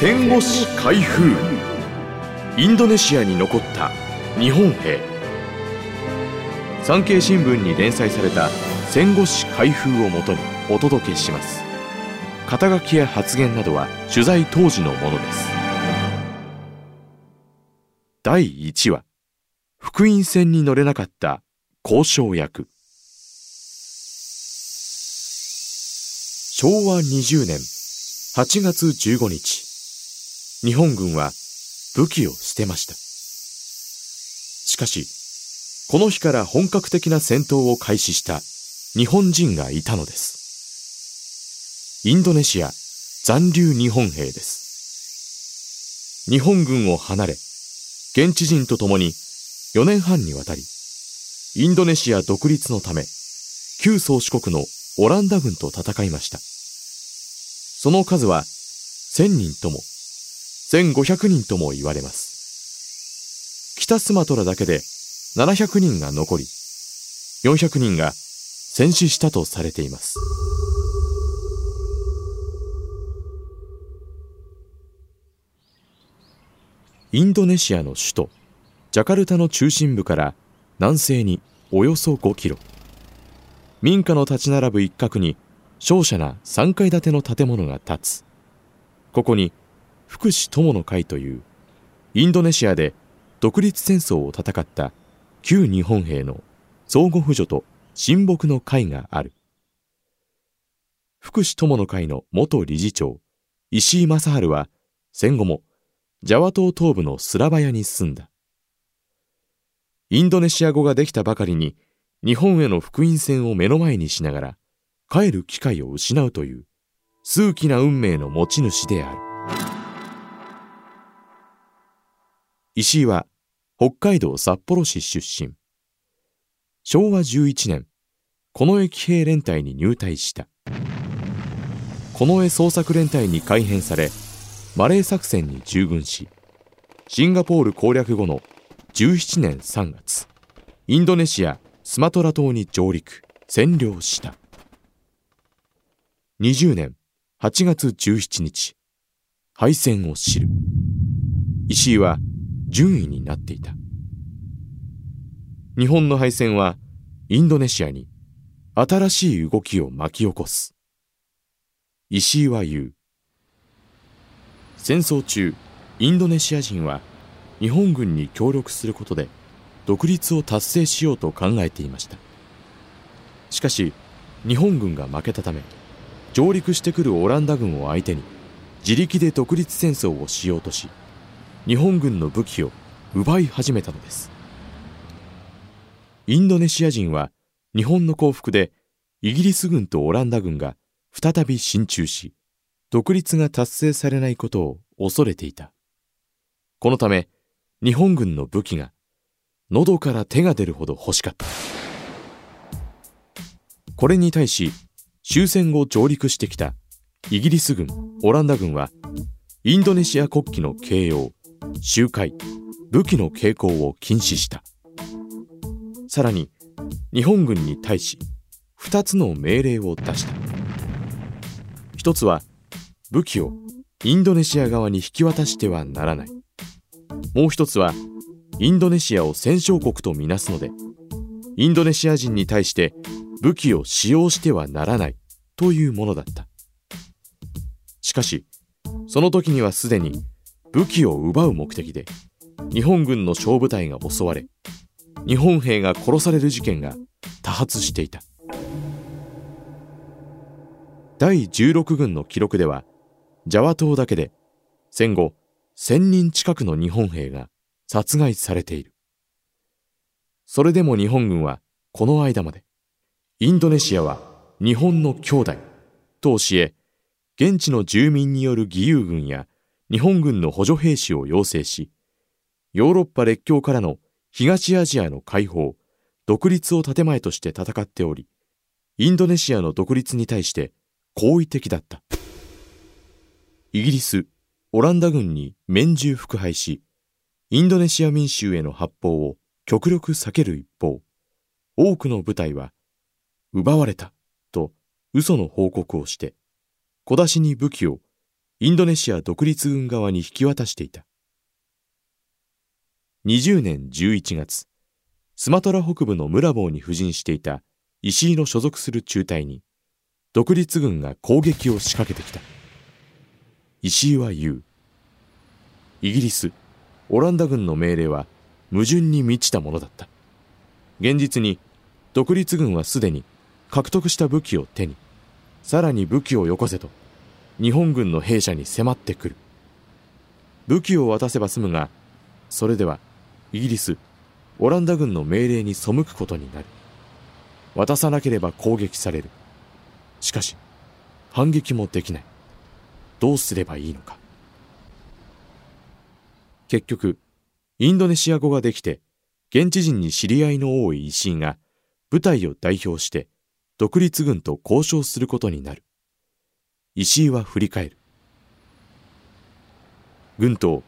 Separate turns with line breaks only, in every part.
戦後史開封。インドネシアに残った日本兵。産経新聞に連載された戦後史開封をもとにお届けします。肩書きや発言などは取材当時のものです。第1話。福音船に乗れなかった交渉役。昭和20年8月15日。日本軍は武器を捨てました。しかしこの日から本格的な戦闘を開始した日本人がいたのです。インドネシア残留日本兵です。日本軍を離れ現地人と共に4年半にわたりインドネシア独立のため旧宗主国のオランダ軍と戦いました。その数は1000人とも。1500人とも言われます。北スマトラだけで700人が残り400人が戦死したとされています。インドネシアの首都ジャカルタの中心部から南西におよそ5キロ。民家の立ち並ぶ一角に瀟洒な3階建ての建物が建つ。ここに福祉友の会というインドネシアで独立戦争を戦った旧日本兵の相互扶助と親睦の会がある。福祉友の会の元理事長石井正治は戦後もジャワ島東部のスラバヤに住んだ。インドネシア語ができたばかりに日本への福音戦を目の前にしながら帰る機会を失うという数奇な運命の持ち主である。石井は北海道札幌市出身。昭和11年近衛騎兵連隊に入隊した。近衛捜索連隊に改編されマレー作戦に従軍しシンガポール攻略後の17年3月インドネシアスマトラ島に上陸占領した。20年8月17日敗戦を知る。石井は順位になっていた。日本の敗戦はインドネシアに新しい動きを巻き起こす。石井は言う。戦争中インドネシア人は日本軍に協力することで独立を達成しようと考えていました。しかし日本軍が負けたため上陸してくるオランダ軍を相手に自力で独立戦争をしようとし日本軍の武器を奪い始めたのです。インドネシア人は日本の降伏でイギリス軍とオランダ軍が再び進駐し独立が達成されないことを恐れていた。このため日本軍の武器が喉から手が出るほど欲しかった。これに対し終戦後上陸してきたイギリス軍オランダ軍はインドネシア国旗の形容集会。武器の傾向を禁止した。さらに日本軍に対し2つの命令を出した。一つは武器をインドネシア側に引き渡してはならない。もう一つはインドネシアを戦勝国とみなすのでインドネシア人に対して武器を使用してはならない。というものだった。しかしその時にはすでに武器を奪う目的で日本軍の小部隊が襲われ日本兵が殺される事件が多発していた。第16軍の記録ではジャワ島だけで戦後1000人近くの日本兵が殺害されている。それでも日本軍はこの間までインドネシアは日本の兄弟と教え現地の住民による義勇軍や日本軍の補助兵士を養成しヨーロッパ列強からの東アジアの解放独立を建前として戦っておりインドネシアの独立に対して好意的だった。イギリスオランダ軍に免従服配しインドネシア民衆への発砲を極力避ける一方多くの部隊は奪われたと嘘の報告をして小出しに武器をインドネシア独立軍側に引き渡していた。20年11月スマトラ北部のムラボーに布陣していた石井の所属する中隊に独立軍が攻撃を仕掛けてきた。石井は言う。イギリスオランダ軍の命令は矛盾に満ちたものだった。現実に独立軍はすでに獲得した武器を手にさらに武器をよこせと日本軍の兵舎に迫ってくる。武器を渡せば済むがそれではイギリスオランダ軍の命令に背くことになる。渡さなければ攻撃される。しかし反撃もできない。どうすればいいのか。結局インドネシア語ができて現地人に知り合いの多い石井が部隊を代表して独立軍と交渉することになる。石井は振り返る。軍刀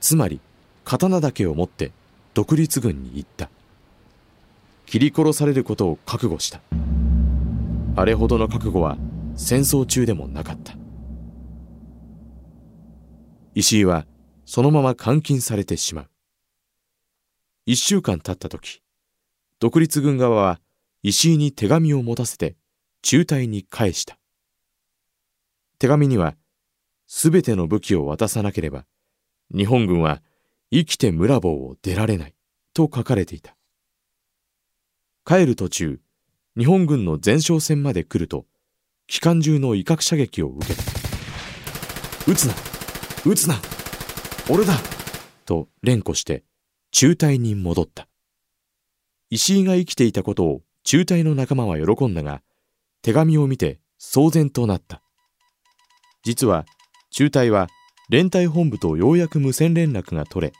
つまり刀だけを持って独立軍に行った。切り殺されることを覚悟した。あれほどの覚悟は戦争中でもなかった。石井はそのまま監禁されてしまう。一週間経った時、独立軍側は石井に手紙を持たせて中隊に返した。手紙には、すべての武器を渡さなければ、日本軍は生きて村坊を出られないと書かれていた。帰る途中、日本軍の前哨戦まで来ると、機関銃の威嚇射撃を受けた。撃つな撃つな俺だと連呼して、中隊に戻った。石井が生きていたことを中隊の仲間は喜んだが、手紙を見て騒然となった。実は、中隊は連隊本部とようやく無線連絡が取れ、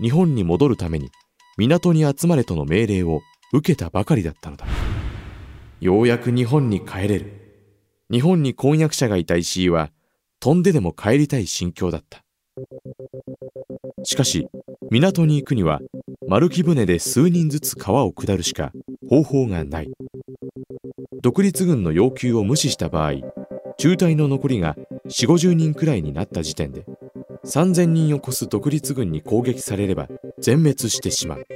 日本に戻るために港に集まれとの命令を受けたばかりだったのだ。ようやく日本に帰れる。日本に婚約者がいた石井は、飛んででも帰りたい心境だった。しかし、港に行くには、丸木船で数人ずつ川を下るしか方法がない。独立軍の要求を無視した場合、中隊の残りが4、50人くらいになった時点で、3000人を超す独立軍に攻撃されれば全滅してしまう。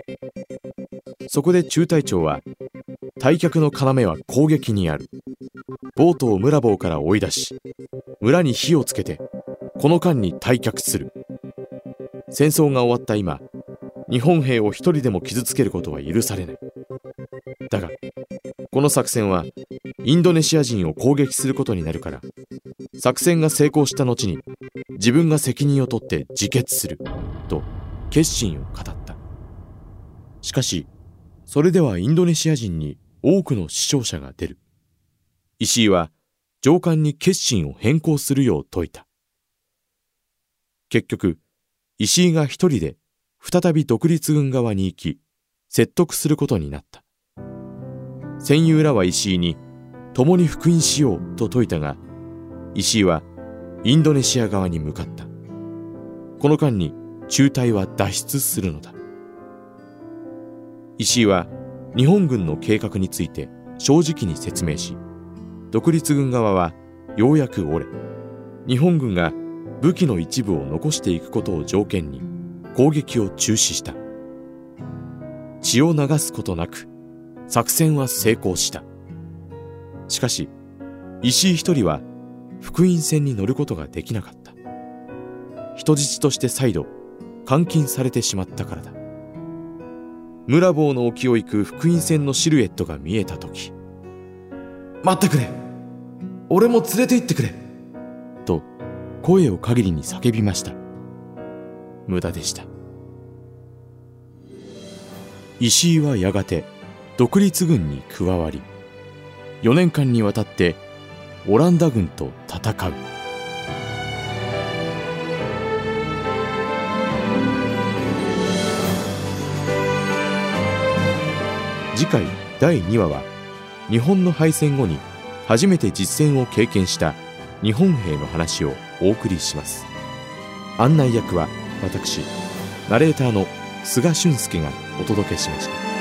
そこで中隊長は、退却の要は攻撃にある。ボートを村坊から追い出し、村に火をつけて、この間に退却する。戦争が終わった今、日本兵を一人でも傷つけることは許されない。だが、この作戦はインドネシア人を攻撃することになるから、作戦が成功した後に自分が責任を取って自決する、と決心を語った。しかし、それではインドネシア人に多くの死傷者が出る。石井は上官に決心を変更するよう説いた。結局、石井が一人で再び独立軍側に行き、説得することになった。戦友らは石井に、共に復員しようと説いたが、石井はインドネシア側に向かった。この間に中隊は脱出するのだ。石井は日本軍の計画について正直に説明し、独立軍側はようやく折れ、日本軍が武器の一部を残していくことを条件に攻撃を中止した血を流すことなく作戦は成功したしかし石井一人は福音船に乗ることができなかった。人質として再度監禁されてしまったからだ。村坊の沖を行く福音船のシルエットが見えた時待ってくれ。俺も連れて行ってくれ。と声を限りに叫びました。無駄でした。石井はやがて独立軍に加わり4年間にわたってオランダ軍と戦う。次回第2話は日本の敗戦後に初めて実戦を経験した日本兵の話をお送りします。案内役は私ナレーターの菅俊介がお届けしました。